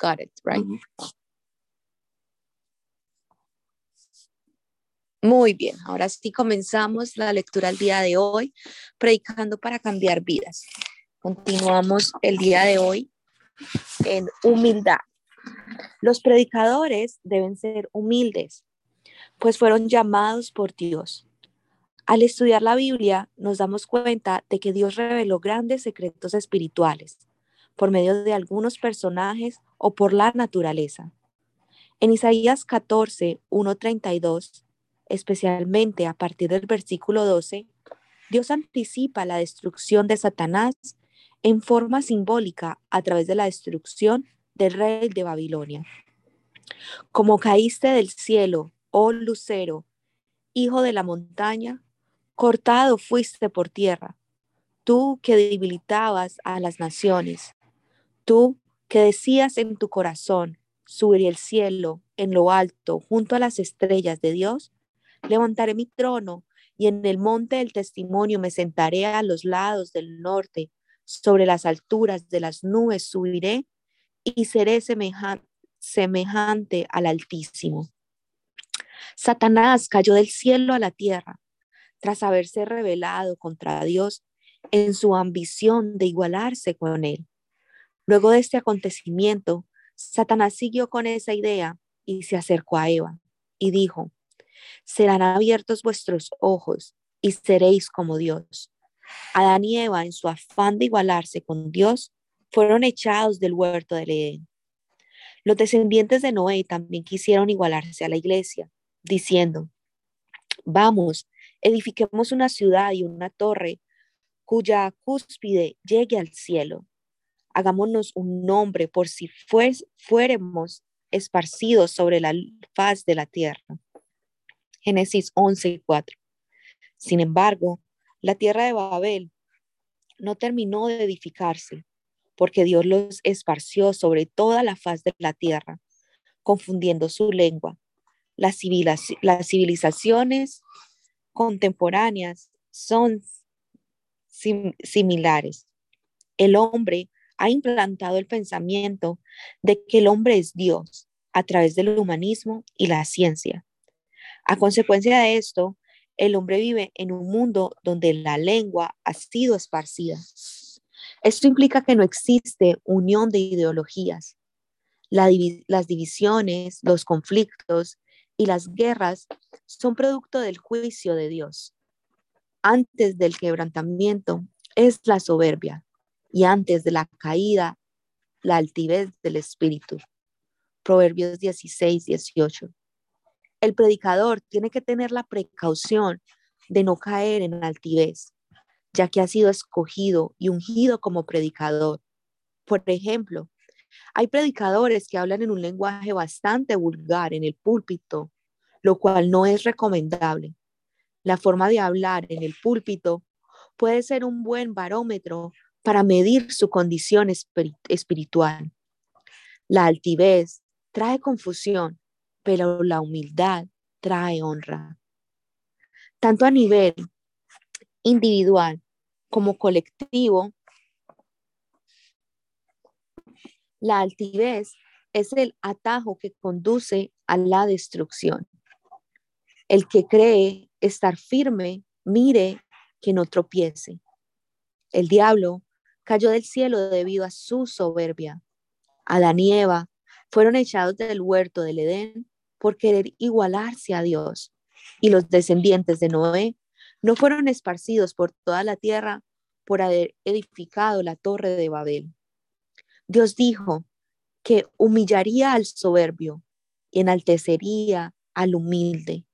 got it, right? Muy bien, ahora sí comenzamos la lectura el día de hoy, predicando para cambiar vidas. Continuamos el día de hoy en humildad. Los predicadores deben ser humildes, pues fueron llamados por Dios. Al estudiar la Biblia nos damos cuenta de que Dios reveló grandes secretos espirituales por medio de algunos personajes o por la naturaleza. En Isaías 14, 1.32 especialmente a partir del versículo 12, Dios anticipa la destrucción de Satanás en forma simbólica a través de la destrucción del rey de Babilonia. Como caíste del cielo, oh lucero, hijo de la montaña, cortado fuiste por tierra, tú que debilitabas a las naciones, tú que decías en tu corazón, subiré el cielo en lo alto junto a las estrellas de Dios, Levantaré mi trono y en el monte del testimonio me sentaré a los lados del norte, sobre las alturas de las nubes subiré y seré semejante, al Altísimo. Satanás cayó del cielo a la tierra tras haberse rebelado contra Dios en su ambición de igualarse con él. Luego de este acontecimiento, Satanás siguió con esa idea y se acercó a Eva y dijo, serán abiertos vuestros ojos y seréis como Dios. Adán y Eva, en su afán de igualarse con Dios, fueron echados del huerto del Edén. Los descendientes de Noé también quisieron igualarse a la iglesia, diciendo, vamos, edifiquemos una ciudad y una torre cuya cúspide llegue al cielo. Hagámonos un nombre por si fuéramos esparcidos sobre la faz de la tierra. Génesis 11 y 4. Sin embargo, la tierra de Babel no terminó de edificarse, porque Dios los esparció sobre toda la faz de la tierra, confundiendo su lengua. Las, civilizaciones contemporáneas son similares. El hombre ha implantado el pensamiento de que el hombre es Dios a través del humanismo y la ciencia. A consecuencia de esto, el hombre vive en un mundo donde la lengua ha sido esparcida. Esto implica que no existe unión de ideologías. las divisiones, los conflictos y las guerras son producto del juicio de Dios. Antes del quebrantamiento es la soberbia y antes de la caída, la altivez del espíritu. Proverbios 16, 18 el predicador tiene que tener la precaución de no caer en altivez, ya que ha sido escogido y ungido como predicador. Por ejemplo, hay predicadores que hablan en un lenguaje bastante vulgar en el púlpito, lo cual no es recomendable. La forma de hablar en el púlpito puede ser un buen barómetro para medir su condición espiritual. La altivez trae confusión pero la humildad trae honra. Tanto a nivel individual como colectivo, la altivez es el atajo que conduce a la destrucción. El que cree estar firme, mire que no tropiece. El diablo cayó del cielo debido a su soberbia. Adán y Eva fueron echados del huerto del Edén por querer igualarse a Dios. Y los descendientes de Noé no fueron esparcidos por toda la tierra por haber edificado la torre de Babel. Dios dijo que humillaría al soberbio y enaltecería al humilde.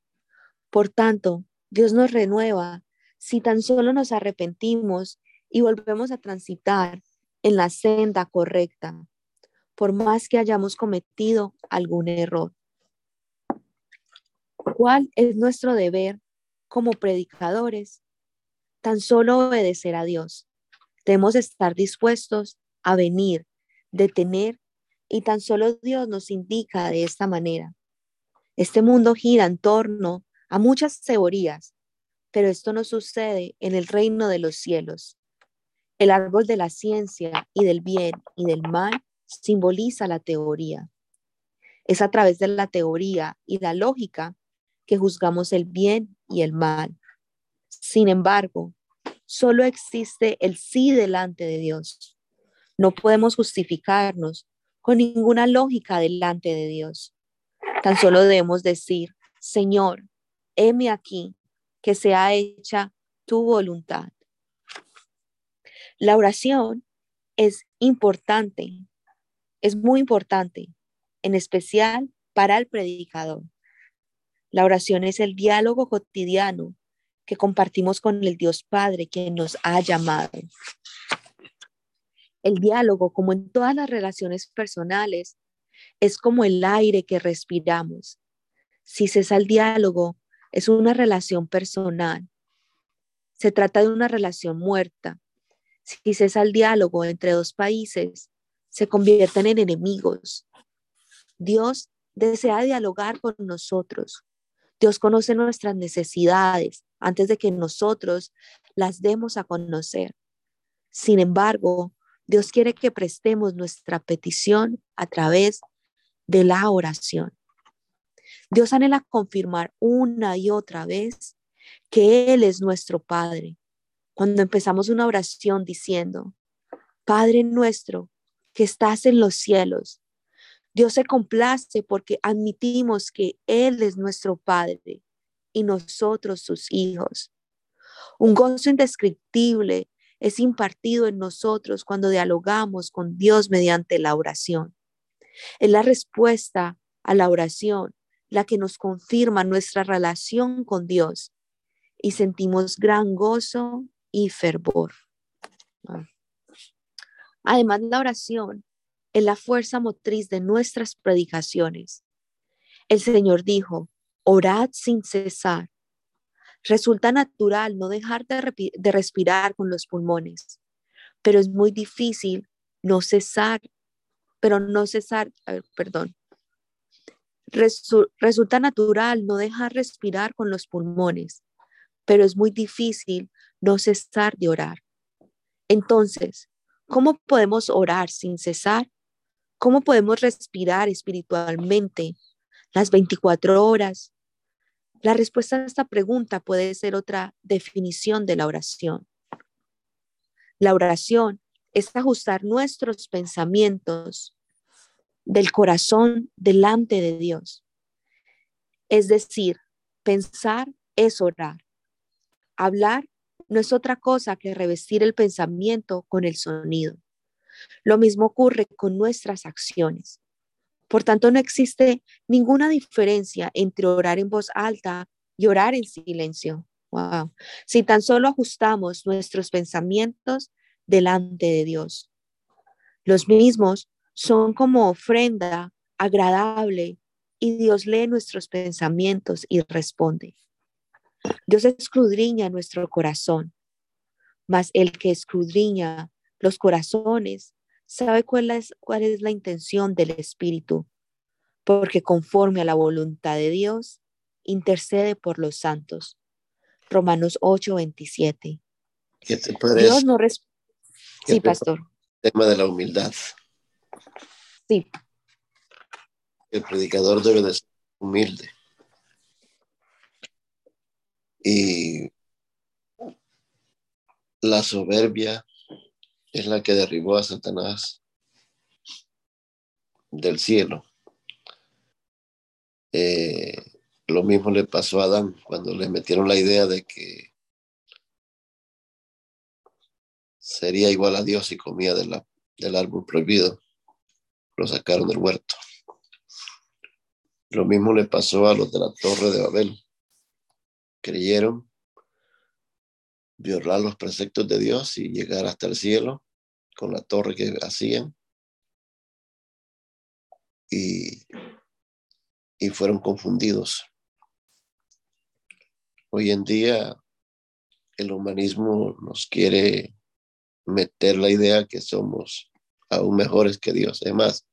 Por tanto, Dios nos renueva si tan solo nos arrepentimos y volvemos a transitar en la senda correcta, por más que hayamos cometido algún error. ¿Cuál es nuestro deber como predicadores? Tan solo obedecer a Dios. Debemos estar dispuestos a venir, detener, y tan solo Dios nos indica de esta manera. Este mundo gira en torno a muchas teorías, pero esto no sucede en el reino de los cielos. El árbol de la ciencia y del bien y del mal simboliza la teoría. Es a través de la teoría y la lógica que juzgamos el bien y el mal. Sin embargo, solo existe el sí delante de Dios. No podemos justificarnos con ninguna lógica delante de Dios. Tan solo debemos decir, Señor, heme aquí, que sea hecha tu voluntad. La oración es importante, es muy importante, en especial para el predicador. La oración es el diálogo cotidiano que compartimos con el Dios Padre que nos ha llamado. El diálogo, como en todas las relaciones personales, es como el aire que respiramos. Si cesa el diálogo, es una relación personal. Se trata de una relación muerta. Si cesa el diálogo entre dos países, se convierten en enemigos. Dios desea dialogar con nosotros. Dios conoce nuestras necesidades antes de que nosotros las demos a conocer. Sin embargo, Dios quiere que prestemos nuestra petición a través de la oración. Dios anhela confirmar una y otra vez que Él es nuestro Padre. Cuando empezamos una oración diciendo, Padre nuestro que estás en los cielos, Dios se complace porque admitimos que Él es nuestro Padre y nosotros sus hijos. Un gozo indescriptible es impartido en nosotros cuando dialogamos con Dios mediante la oración. Es la respuesta a la oración la que nos confirma nuestra relación con Dios y sentimos gran gozo y fervor. Además, la oración es la fuerza motriz de nuestras predicaciones. El Señor dijo, orad sin cesar. Resulta natural no dejar de, respirar con los pulmones, pero es muy difícil no cesar, pero no cesar, perdón. resulta natural no dejar respirar con los pulmones, pero es muy difícil no cesar de orar. Entonces, ¿cómo podemos orar sin cesar? ¿Cómo podemos respirar espiritualmente las 24 horas, la respuesta a esta pregunta puede ser otra definición de la oración. La oración es ajustar nuestros pensamientos del corazón delante de Dios. Es decir, pensar es orar. Hablar no es otra cosa que revestir el pensamiento con el sonido. Lo mismo ocurre con nuestras acciones. Por tanto, no existe ninguna diferencia entre orar en voz alta y orar en silencio. Wow. Si tan solo ajustamos nuestros pensamientos delante de Dios. Los mismos son como ofrenda agradable y Dios lee nuestros pensamientos y responde. Dios escudriña nuestro corazón, mas el que escudriña los corazones sabe cuál es, cuál es la intención del Espíritu, porque conforme a la voluntad de Dios, intercede por los santos. Romanos 8, 27. Dios no Sí, pastor. El tema de la humildad. Sí. El predicador debe de ser humilde. Y la soberbia es la que derribó a Satanás del cielo. Eh, lo mismo le pasó a Adán cuando le metieron la idea de que sería igual a Dios si comía del árbol prohibido. Lo sacaron del huerto. Lo mismo le pasó a los de la torre de Babel. Creyeron violar los preceptos de Dios y llegar hasta el cielo con la torre que hacían. Y, y fueron confundidos. Hoy en día el humanismo nos quiere meter la idea que somos aún mejores que Dios. Además,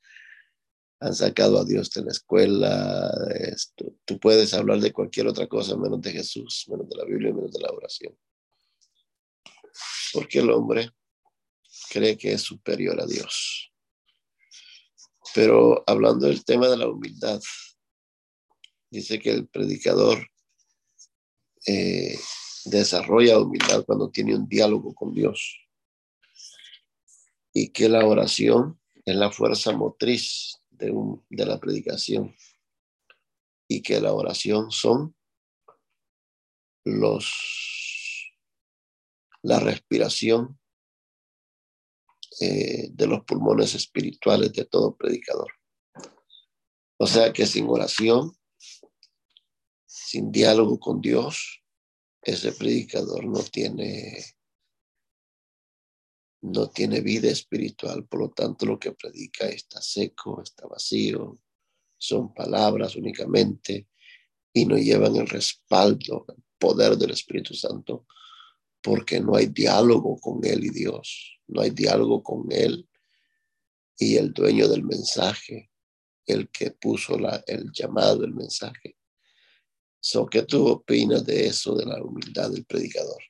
han sacado a Dios de la escuela. Esto. Tú puedes hablar de cualquier otra cosa menos de Jesús, menos de la Biblia, menos de la oración. Porque el hombre cree que es superior a Dios. Pero hablando del tema de la humildad, dice que el predicador eh, desarrolla humildad cuando tiene un diálogo con Dios y que la oración es la fuerza motriz de, la predicación y que la oración son los la respiración eh, de los pulmones espirituales de todo predicador. O sea que sin oración, sin diálogo con Dios, ese predicador no tiene no tiene vida espiritual, por lo tanto lo que predica está seco, está vacío, son palabras únicamente y no llevan el respaldo, el poder del Espíritu Santo, porque no hay diálogo con Él y Dios, no hay diálogo con Él y el dueño del mensaje, el que puso la, el llamado del mensaje. So, ¿Qué tú opinas de eso, de la humildad del predicador?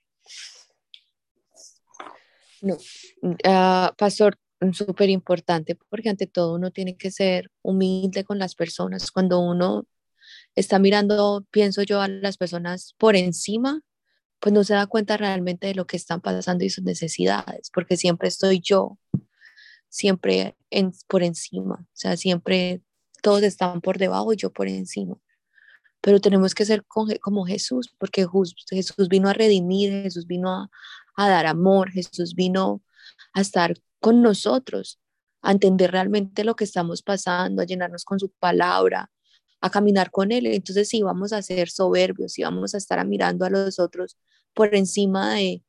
No, uh, pastor, súper importante porque ante todo uno tiene que ser humilde con las personas. Cuando uno está mirando, pienso yo, a las personas por encima, pues no se da cuenta realmente de lo que están pasando y sus necesidades, porque siempre estoy yo, siempre en, por encima, o sea, siempre todos están por debajo y yo por encima. Pero tenemos que ser como Jesús, porque Jesús vino a redimir, Jesús vino a, a dar amor, Jesús vino a estar con nosotros, a entender realmente lo que estamos pasando, a llenarnos con su palabra, a caminar con Él. Entonces, si vamos a ser soberbios, si vamos a estar mirando a los otros por encima de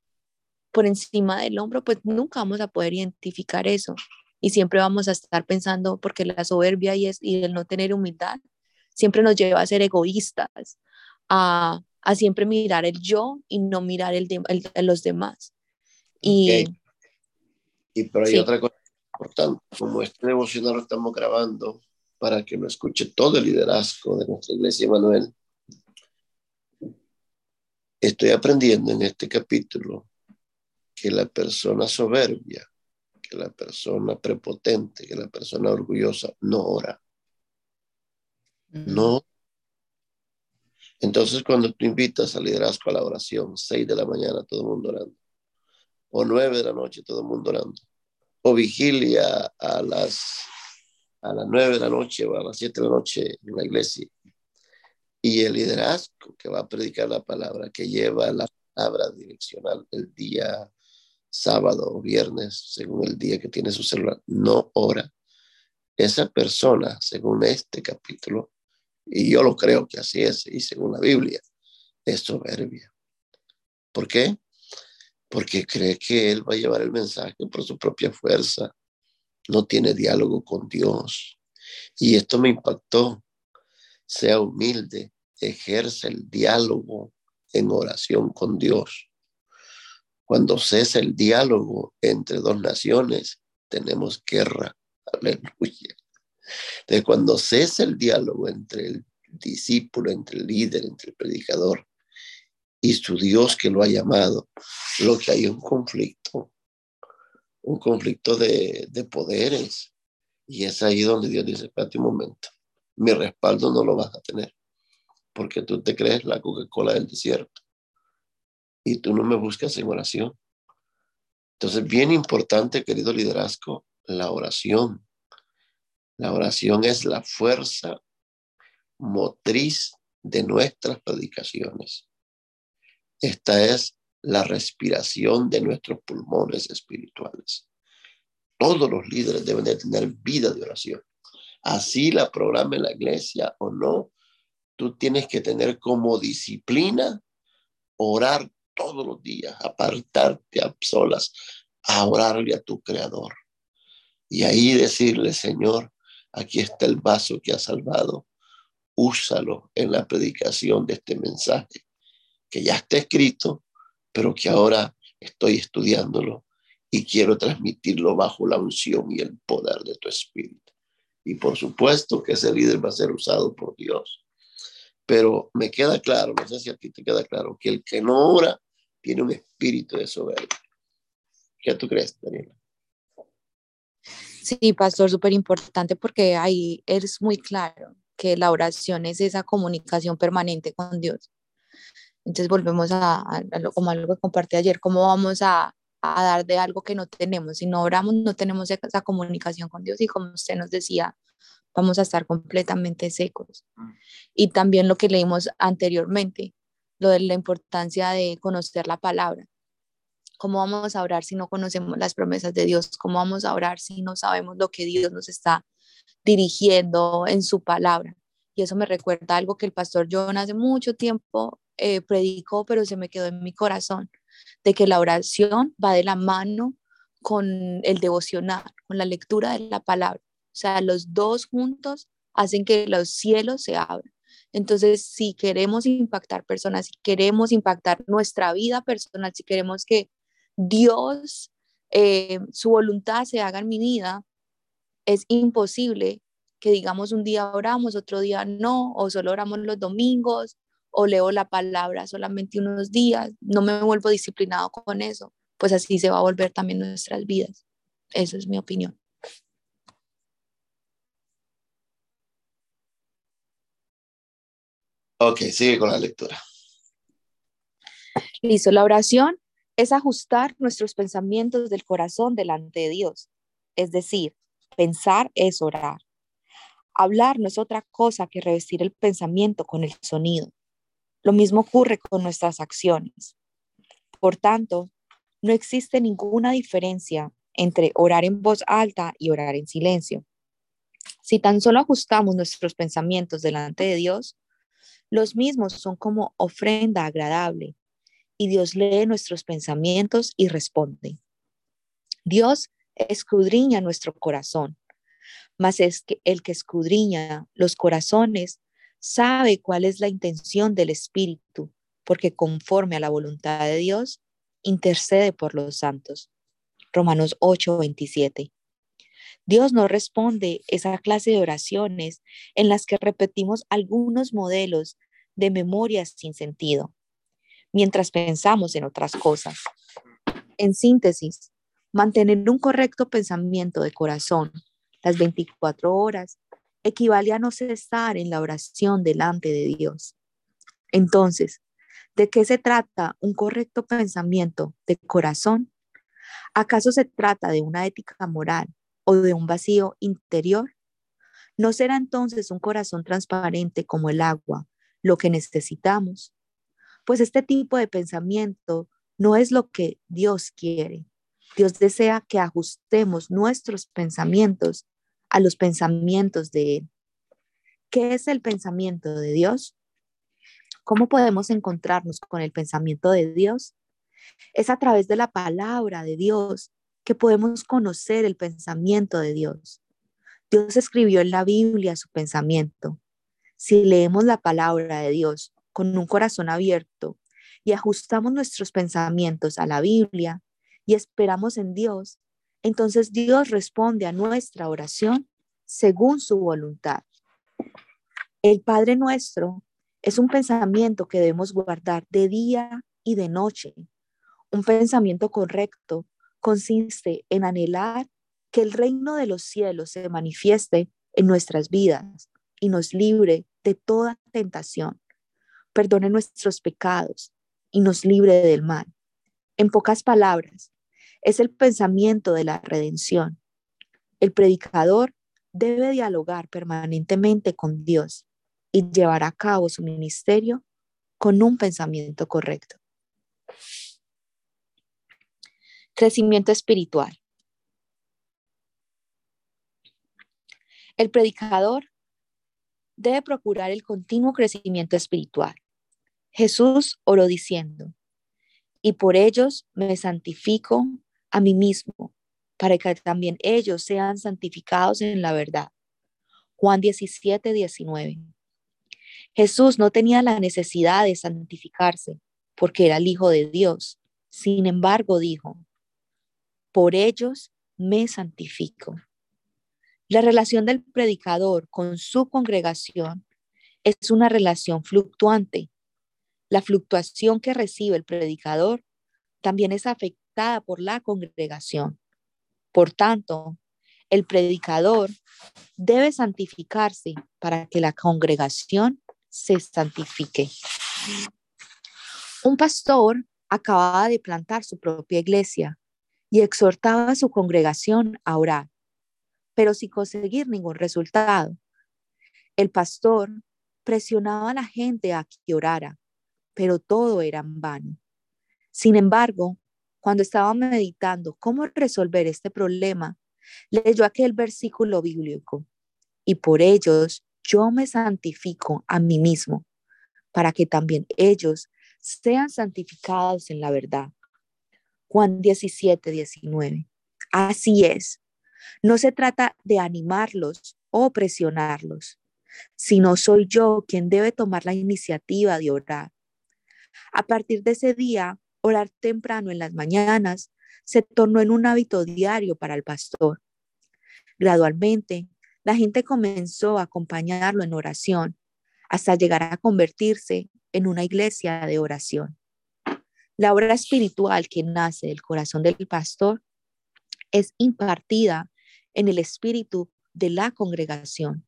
por encima del hombro, pues nunca vamos a poder identificar eso. Y siempre vamos a estar pensando, porque la soberbia es, y el no tener humildad siempre nos lleva a ser egoístas, a, a siempre mirar el yo y no mirar el de, los demás. Y, y pero hay otra cosa importante, como este devocional lo estamos grabando para que lo escuche todo el liderazgo de nuestra iglesia Manuel. Estoy aprendiendo en este capítulo que la persona soberbia, que la persona prepotente, que la persona orgullosa no ora. No entonces, cuando tú invitas al liderazgo a la oración, seis de la mañana, todo el mundo orando, o nueve de la noche, todo el mundo orando, o vigilia a las, a las nueve de la noche o a las siete de la noche en la iglesia, y el liderazgo que va a predicar la palabra, que lleva la palabra direccional el día sábado o viernes, según el día que tiene su celular, no ora. Esa persona, según este capítulo, y yo lo creo que así es, y según la Biblia, es soberbia. ¿Por qué? Porque cree que él va a llevar el mensaje por su propia fuerza. No tiene diálogo con Dios. Y esto me impactó. Sea humilde, ejerce el diálogo en oración con Dios. Cuando cesa el diálogo entre dos naciones, tenemos guerra. Aleluya. De cuando cesa el diálogo entre el discípulo, entre el líder, entre el predicador y su Dios que lo ha llamado, lo que hay un conflicto, un conflicto de, de poderes. Y es ahí donde Dios dice, espérate un momento, mi respaldo no lo vas a tener, porque tú te crees la Coca-Cola del desierto y tú no me buscas en oración. Entonces, bien importante, querido liderazgo, la oración. La oración es la fuerza motriz de nuestras predicaciones. Esta es la respiración de nuestros pulmones espirituales. Todos los líderes deben de tener vida de oración. Así la programa la iglesia o no, tú tienes que tener como disciplina orar todos los días, apartarte a solas, a orarle a tu creador. Y ahí decirle, Señor, aquí está el vaso que ha salvado, úsalo en la predicación de este mensaje, que ya está escrito, pero que ahora estoy estudiándolo y quiero transmitirlo bajo la unción y el poder de tu espíritu. Y por supuesto que ese líder va a ser usado por Dios. Pero me queda claro, no sé si a ti te queda claro, que el que no ora tiene un espíritu de soberbia. ¿Qué tú crees, Daniela? Sí, pastor, súper importante porque ahí es muy claro que la oración es esa comunicación permanente con Dios. Entonces volvemos a, lo, como algo que compartí ayer, cómo vamos a, a, dar de algo que no tenemos. Si no oramos, no tenemos esa comunicación con Dios y como usted nos decía, vamos a estar completamente secos. Y también lo que leímos anteriormente, lo de la importancia de conocer la palabra. ¿Cómo vamos a orar si no conocemos las promesas de Dios? ¿Cómo vamos a orar si no sabemos lo que Dios nos está dirigiendo en su palabra? Y eso me recuerda algo que el pastor John hace mucho tiempo eh, predicó, pero se me quedó en mi corazón, de que la oración va de la mano con el devocional, con la lectura de la palabra. O sea, los dos juntos hacen que los cielos se abran. Entonces, si queremos impactar personas, si queremos impactar nuestra vida personal, si queremos que Dios, eh, su voluntad se haga en mi vida, es imposible que digamos un día oramos, otro día no, o solo oramos los domingos, o leo la palabra solamente unos días, no me vuelvo disciplinado con eso, pues así se va a volver también nuestras vidas. Esa es mi opinión. Ok, sigue con la lectura. Listo, la oración es ajustar nuestros pensamientos del corazón delante de Dios. Es decir, pensar es orar. Hablar no es otra cosa que revestir el pensamiento con el sonido. Lo mismo ocurre con nuestras acciones. Por tanto, no existe ninguna diferencia entre orar en voz alta y orar en silencio. Si tan solo ajustamos nuestros pensamientos delante de Dios, los mismos son como ofrenda agradable y Dios lee nuestros pensamientos y responde. Dios escudriña nuestro corazón, mas es que el que escudriña los corazones sabe cuál es la intención del Espíritu, porque conforme a la voluntad de Dios, intercede por los santos. Romanos 8, 27. Dios no responde esa clase de oraciones en las que repetimos algunos modelos de memoria sin sentido, mientras pensamos en otras cosas. En síntesis, mantener un correcto pensamiento de corazón las 24 horas equivale a no cesar en la oración delante de Dios. Entonces, ¿de qué se trata un correcto pensamiento de corazón? ¿Acaso se trata de una ética moral o de un vacío interior? ¿No será entonces un corazón transparente como el agua lo que necesitamos? Pues este tipo de pensamiento no es lo que Dios quiere. Dios desea que ajustemos nuestros pensamientos a los pensamientos de Él. ¿Qué es el pensamiento de Dios? ¿Cómo podemos encontrarnos con el pensamiento de Dios? Es a través de la palabra de Dios que podemos conocer el pensamiento de Dios. Dios escribió en la Biblia su pensamiento. Si leemos la palabra de Dios con un corazón abierto y ajustamos nuestros pensamientos a la Biblia y esperamos en Dios, entonces Dios responde a nuestra oración según su voluntad. El Padre nuestro es un pensamiento que debemos guardar de día y de noche. Un pensamiento correcto consiste en anhelar que el reino de los cielos se manifieste en nuestras vidas y nos libre de toda tentación, perdone nuestros pecados y nos libre del mal. En pocas palabras, es el pensamiento de la redención. El predicador debe dialogar permanentemente con Dios y llevar a cabo su ministerio con un pensamiento correcto. Crecimiento espiritual. El predicador debe procurar el continuo crecimiento espiritual. Jesús oró diciendo, y por ellos me santifico a mí mismo, para que también ellos sean santificados en la verdad. Juan 17, 19. Jesús no tenía la necesidad de santificarse porque era el Hijo de Dios. Sin embargo, dijo, por ellos me santifico. La relación del predicador con su congregación es una relación fluctuante. La fluctuación que recibe el predicador también es afectada por la congregación. Por tanto, El predicador debe santificarse para que la congregación se santifique. Un pastor acababa de plantar su propia iglesia y exhortaba a su congregación a orar, pero sin conseguir ningún resultado. El pastor presionaba a la gente a que orara, pero todo era en vano. Sin embargo, cuando estaba meditando cómo resolver este problema, leyó aquel versículo bíblico, y por ellos yo me santifico a mí mismo, para que también ellos sean santificados en la verdad. Juan 17, 19. Así es. No se trata de animarlos o presionarlos, sino soy yo quien debe tomar la iniciativa de orar. A partir de ese día, orar temprano en las mañanas se tornó en un hábito diario para el pastor. Gradualmente, la gente comenzó a acompañarlo en oración hasta llegar a convertirse en una iglesia de oración. La obra espiritual que nace del corazón del pastor es impartida en el espíritu de la congregación.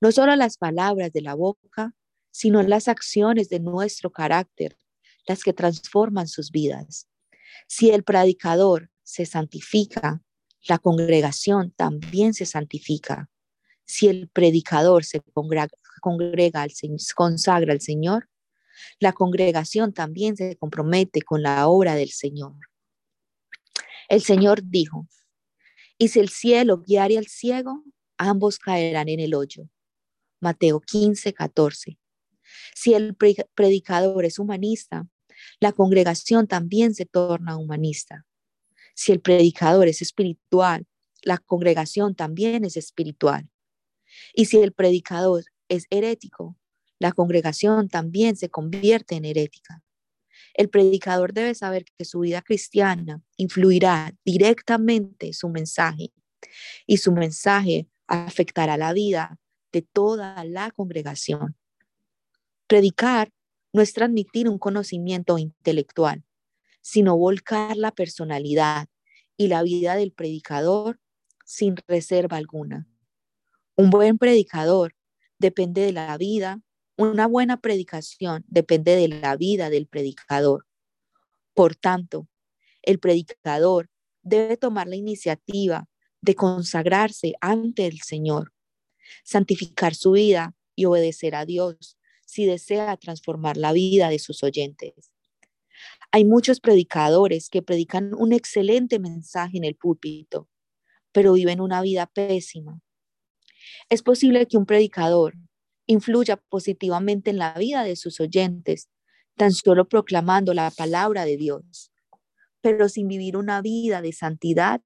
No solo las palabras de la boca, sino las acciones de nuestro carácter, las que transforman sus vidas. Si el predicador se santifica, la congregación también se santifica. Si el predicador se congrega, consagra al Señor, la congregación también se compromete con la obra del Señor. El Señor dijo, y si el cielo guiare al ciego, ambos caerán en el hoyo. Mateo 15, 14. Si el predicador es humanista, la congregación también se torna humanista. Si el predicador es espiritual, la congregación también es espiritual. Y si el predicador es herético, la congregación también se convierte en herética. El predicador debe saber que su vida cristiana influirá directamente su mensaje y su mensaje afectará la vida de toda la congregación. Predicar no es transmitir un conocimiento intelectual, sino volcar la personalidad y la vida del predicador sin reserva alguna. Un buen predicador depende de la vida, una buena predicación depende de la vida del predicador. Por tanto, el predicador debe tomar la iniciativa de consagrarse ante el Señor, santificar su vida y obedecer a Dios si desea transformar la vida de sus oyentes. Hay muchos predicadores que predican un excelente mensaje en el púlpito, pero viven una vida pésima. Es posible que un predicador influya positivamente en la vida de sus oyentes, tan solo proclamando la palabra de Dios, pero sin vivir una vida de santidad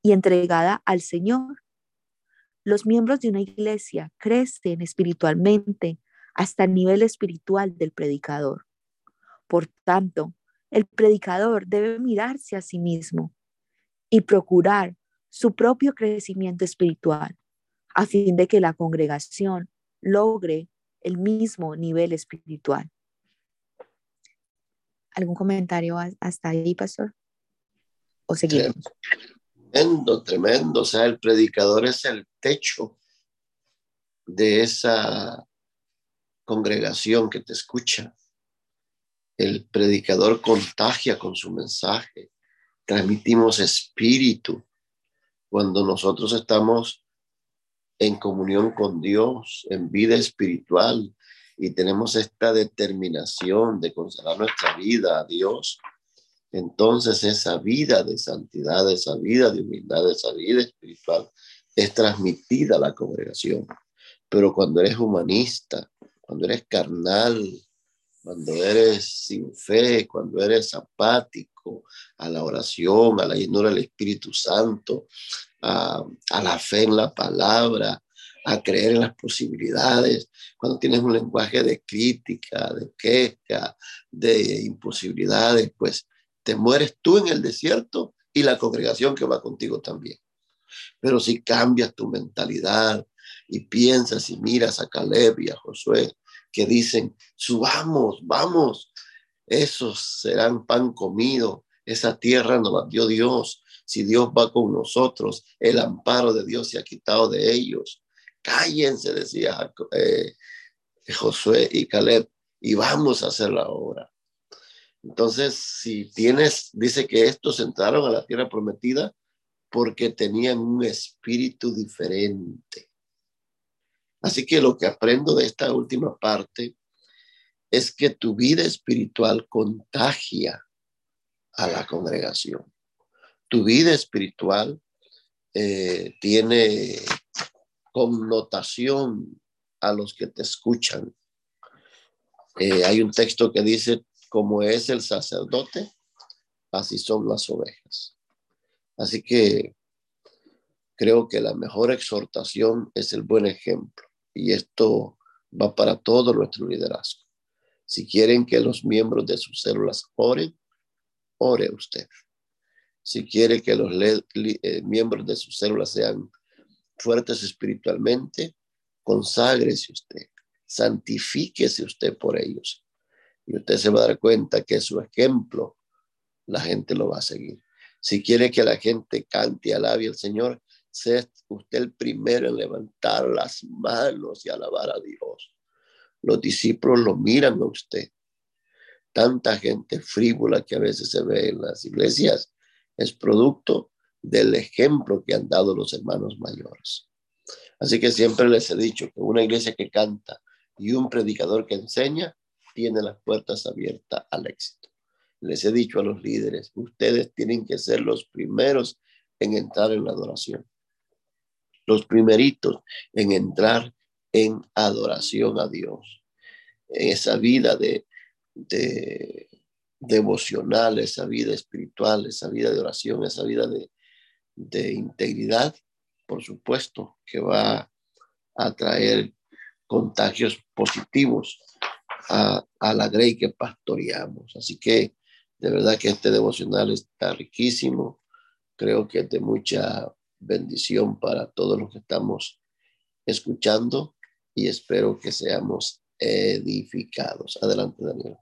y entregada al Señor. Los miembros de una iglesia crecen espiritualmente hasta el nivel espiritual del predicador. Por tanto, el predicador debe mirarse a sí mismo y procurar su propio crecimiento espiritual a fin de que la congregación logre el mismo nivel espiritual. ¿Algún comentario hasta ahí, pastor? ¿O seguimos? Tremendo, tremendo. O sea, el predicador es el techo de esa congregación que te escucha. El predicador contagia con su mensaje. Transmitimos espíritu. Cuando nosotros estamos en comunión con Dios, en vida espiritual, y tenemos esta determinación de consagrar nuestra vida a Dios, entonces esa vida de santidad, esa vida de humildad, esa vida espiritual es transmitida a la congregación. Pero cuando eres humanista, cuando eres carnal, cuando eres sin fe, cuando eres apático a la oración, a la llenura del Espíritu Santo, a, la fe en la palabra, a creer en las posibilidades, cuando tienes un lenguaje de crítica, de queja, de imposibilidades, pues te mueres tú en el desierto y la congregación que va contigo también. Pero si cambias tu mentalidad y piensas y miras a Caleb y a Josué, que dicen, subamos, vamos, esos serán pan comido, esa tierra nos la dio Dios, si Dios va con nosotros, el amparo de Dios se ha quitado de ellos. Cállense, decía eh, Josué y Caleb, y vamos a hacer la obra. Entonces, si tienes, dice que estos entraron a la tierra prometida porque tenían un espíritu diferente. Así que lo que aprendo de esta última parte es que tu vida espiritual contagia a la congregación. Tu vida espiritual eh, tiene connotación a los que te escuchan. Eh, hay un texto que dice, como es el sacerdote, así son las ovejas. Así que creo que la mejor exhortación es el buen ejemplo y esto va para todo nuestro liderazgo. Si quieren que los miembros de sus células oren, ore usted. Si quiere que los eh, miembros de sus células sean fuertes espiritualmente, conságrese usted, santifíquese usted por ellos. Y usted se va a dar cuenta que su ejemplo, la gente lo va a seguir. Si quiere que la gente cante y alabe al Señor, usted el primero en levantar las manos y alabar a Dios. Los discípulos lo miran a usted. Tanta gente frívola que a veces se ve en las iglesias es producto del ejemplo que han dado los hermanos mayores. Así que siempre les he dicho que una iglesia que canta y un predicador que enseña tiene las puertas abiertas al éxito. Les he dicho a los líderes, ustedes tienen que ser los primeros en entrar en la adoración. Los primeritos en entrar en adoración a Dios. En esa vida de, de devocional, esa vida espiritual, esa vida de oración, esa vida de, de integridad, por supuesto, que va a traer contagios positivos a, a la grey que pastoreamos. Así que de verdad que este devocional está riquísimo. Creo que es de mucha bendición para todos los que estamos escuchando y espero que seamos edificados. Adelante, Daniel.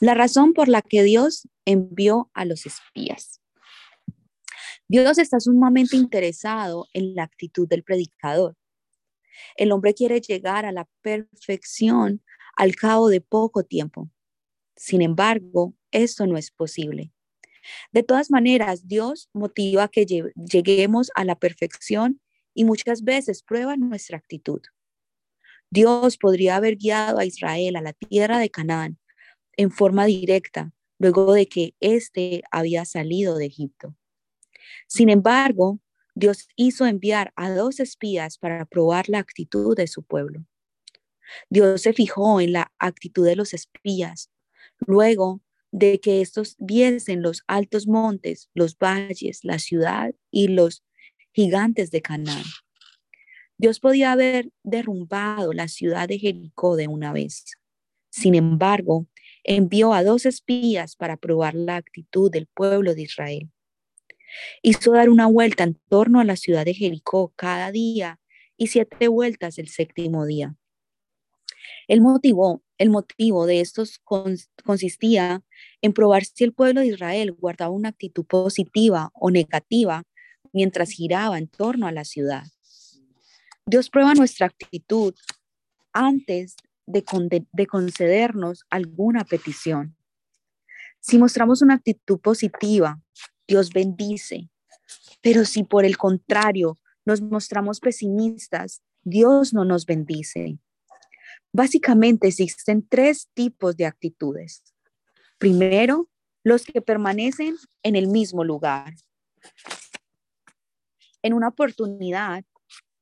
La razón por la que Dios envió a los espías. Dios está sumamente interesado en la actitud del predicador. El hombre quiere llegar a la perfección al cabo de poco tiempo. Sin embargo, esto no es posible. De todas maneras, Dios motiva que lleguemos a la perfección y muchas veces prueba nuestra actitud. Dios podría haber guiado a Israel a la tierra de Canaán en forma directa luego de que éste había salido de Egipto. Sin embargo, Dios hizo enviar a dos espías para probar la actitud de su pueblo. Dios se fijó en la actitud de los espías luego de que estos viesen los altos montes, los valles, la ciudad y los gigantes de Canaán. Dios podía haber derrumbado la ciudad de Jericó de una vez. Sin embargo, envió a dos espías para probar la actitud del pueblo de Israel. Hizo dar una vuelta en torno a la ciudad de Jericó cada día y siete vueltas el séptimo día. El motivo, el motivo de estos consistía en probar si el pueblo de Israel guardaba una actitud positiva o negativa mientras giraba en torno a la ciudad. Dios prueba nuestra actitud antes de, de concedernos alguna petición. Si mostramos una actitud positiva, Dios bendice. Pero si por el contrario nos mostramos pesimistas, Dios no nos bendice. Básicamente existen tres tipos de actitudes. Primero, los que permanecen en el mismo lugar. En una oportunidad,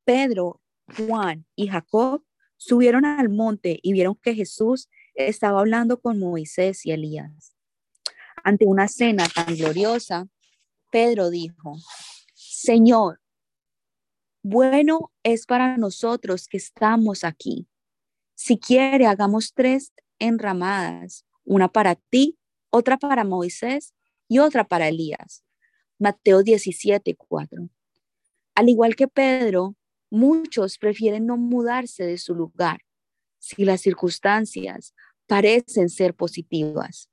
Pedro, Juan y Jacob subieron al monte y vieron que Jesús estaba hablando con Moisés y Elías. Ante una cena tan gloriosa, Pedro dijo, Señor, bueno es para nosotros que estamos aquí. Si quiere, hagamos tres enramadas, una para ti, otra para Moisés y otra para Elías. Mateo 17, 4. Al igual que Pedro, Muchos prefieren no mudarse de su lugar si las circunstancias parecen ser positivas.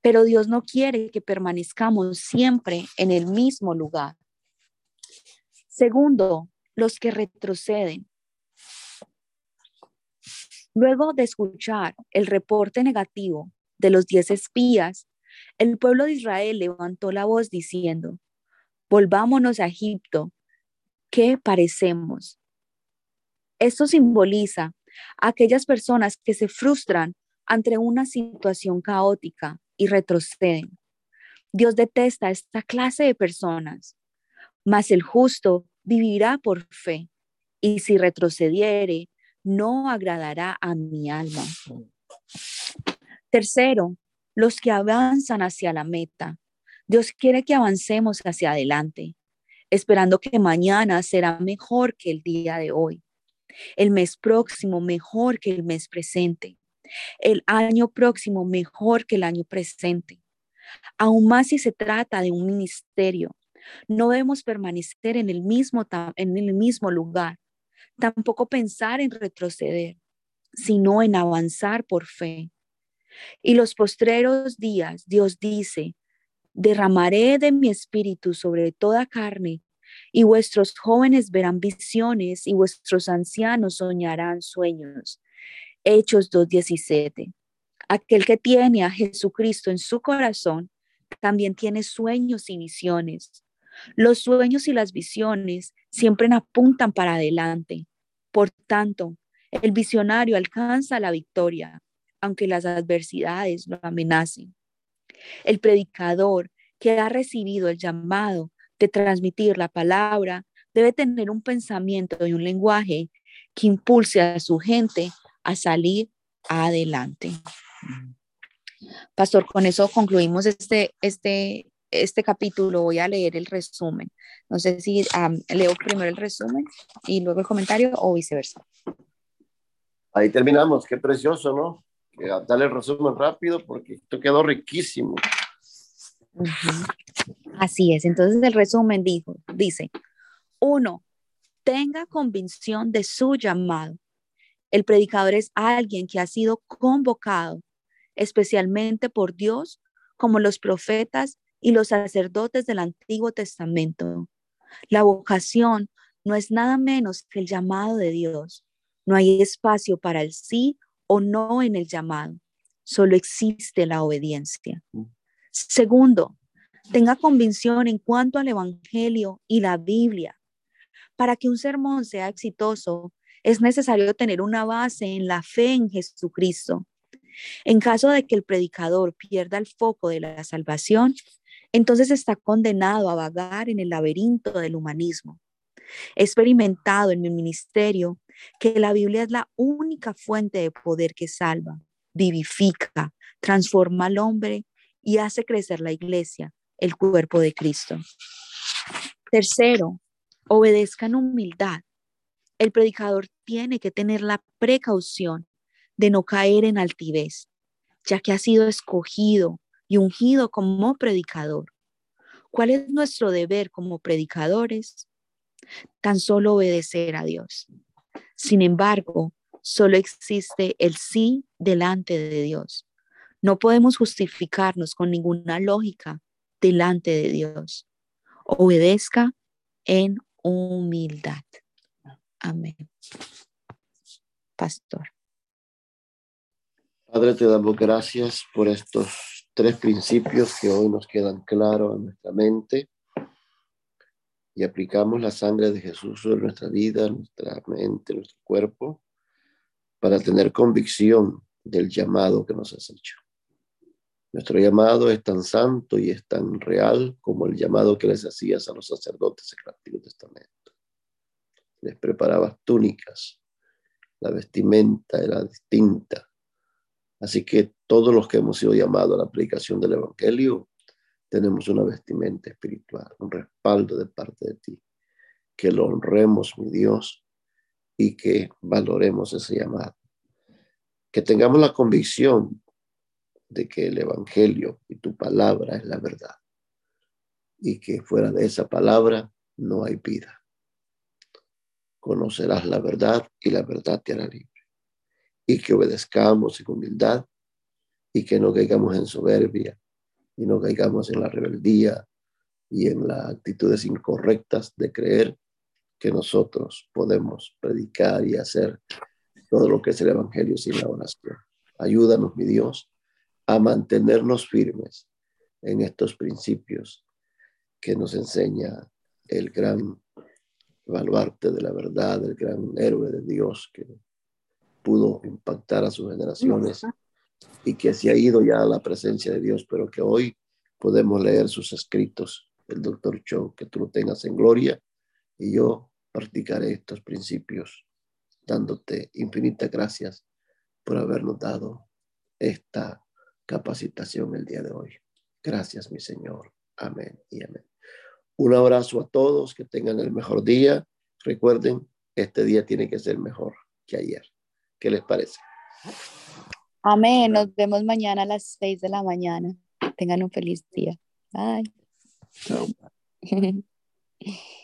Pero Dios no quiere que permanezcamos siempre en el mismo lugar. Segundo, los que retroceden. Luego de escuchar el reporte negativo de los diez espías, el pueblo de Israel levantó la voz diciendo, volvámonos a Egipto, ¿qué parecemos? Esto simboliza a aquellas personas que se frustran ante una situación caótica y retroceden. Dios detesta esta clase de personas, mas el justo vivirá por fe, y si retrocediere, no agradará a mi alma. Tercero, los que avanzan hacia la meta. Dios quiere que avancemos hacia adelante, esperando que mañana será mejor que el día de hoy, el mes próximo mejor que el mes presente, el año próximo mejor que el año presente. Aún más si se trata de un ministerio, no debemos permanecer en el mismo, en el mismo lugar, tampoco pensar en retroceder, sino en avanzar por fe. Y los postreros días, Dios dice, derramaré de mi espíritu sobre toda carne, y vuestros jóvenes verán visiones y vuestros ancianos soñarán sueños. Hechos 2.17. Aquel que tiene a Jesucristo en su corazón también tiene sueños y visiones. Los sueños y las visiones siempre apuntan para adelante. Por tanto, el visionario alcanza la victoria, aunque las adversidades lo amenacen. El predicador que ha recibido el llamado de transmitir la palabra debe tener un pensamiento y un lenguaje que impulse a su gente a salir adelante. Pastor, con eso concluimos este, este, este capítulo. Voy a leer el resumen. No sé si leo primero el resumen y luego el comentario o viceversa. Ahí terminamos. Qué precioso, ¿no? Dale el resumen rápido porque esto quedó riquísimo. Así es. Entonces el resumen dijo, dice, uno, tenga convicción de su llamado. El predicador es alguien que ha sido convocado especialmente por Dios, como los profetas y los sacerdotes del Antiguo Testamento. La vocación no es nada menos que el llamado de Dios. No hay espacio para el sí o no en el llamado. Solo existe la obediencia. Segundo, tenga convicción en cuanto al Evangelio y la Biblia. Para que un sermón sea exitoso, es necesario tener una base en la fe en Jesucristo. En caso de que el predicador pierda el foco de la salvación, entonces está condenado a vagar en el laberinto del humanismo. He experimentado en mi ministerio que la Biblia es la única fuente de poder que salva, vivifica, transforma al hombre y hace crecer la iglesia, el cuerpo de Cristo. Tercero, obedezca en humildad. El predicador tiene que tener la precaución de no caer en altivez, ya que ha sido escogido y ungido como predicador. ¿Cuál es nuestro deber como predicadores? Tan solo obedecer a Dios. Sin embargo, solo existe el sí delante de Dios. No podemos justificarnos con ninguna lógica delante de Dios. Obedezca en humildad. Amén. Pastor. Padre, te damos gracias por estos tres principios que hoy nos quedan claros en nuestra mente y aplicamos la sangre de Jesús sobre nuestra vida, nuestra mente, nuestro cuerpo, para tener convicción del llamado que nos has hecho. Nuestro llamado es tan santo y es tan real como el llamado que les hacías a los sacerdotes en el Antiguo Testamento. Les preparabas túnicas, la vestimenta era distinta, Así que todos los que hemos sido llamados a la aplicación del Evangelio, tenemos una vestimenta espiritual, un respaldo de parte de ti. Que lo honremos, mi Dios, y que valoremos ese llamado. Que tengamos la convicción de que el Evangelio y tu palabra es la verdad. Y que fuera de esa palabra no hay vida. Conocerás la verdad y la verdad te hará libre y que obedezcamos en humildad y que no caigamos en soberbia y no caigamos en la rebeldía y en las actitudes incorrectas de creer que nosotros podemos predicar y hacer todo lo que es el Evangelio sin la oración. Ayúdanos, mi Dios, a mantenernos firmes en estos principios que nos enseña el gran baluarte de la verdad, el gran héroe de Dios que pudo impactar a sus generaciones y que se ha ido ya a la presencia de Dios, pero que hoy podemos leer sus escritos, el doctor Cho, que tú lo tengas en gloria y yo practicaré estos principios dándote infinitas gracias por habernos dado esta capacitación el día de hoy. Gracias, mi Señor. Amén y amén. Un abrazo a todos, que tengan el mejor día. Recuerden, este día tiene que ser mejor que ayer. ¿Qué les parece? Amén. Nos vemos mañana a las seis de la mañana. Tengan un feliz día. Bye. Chao.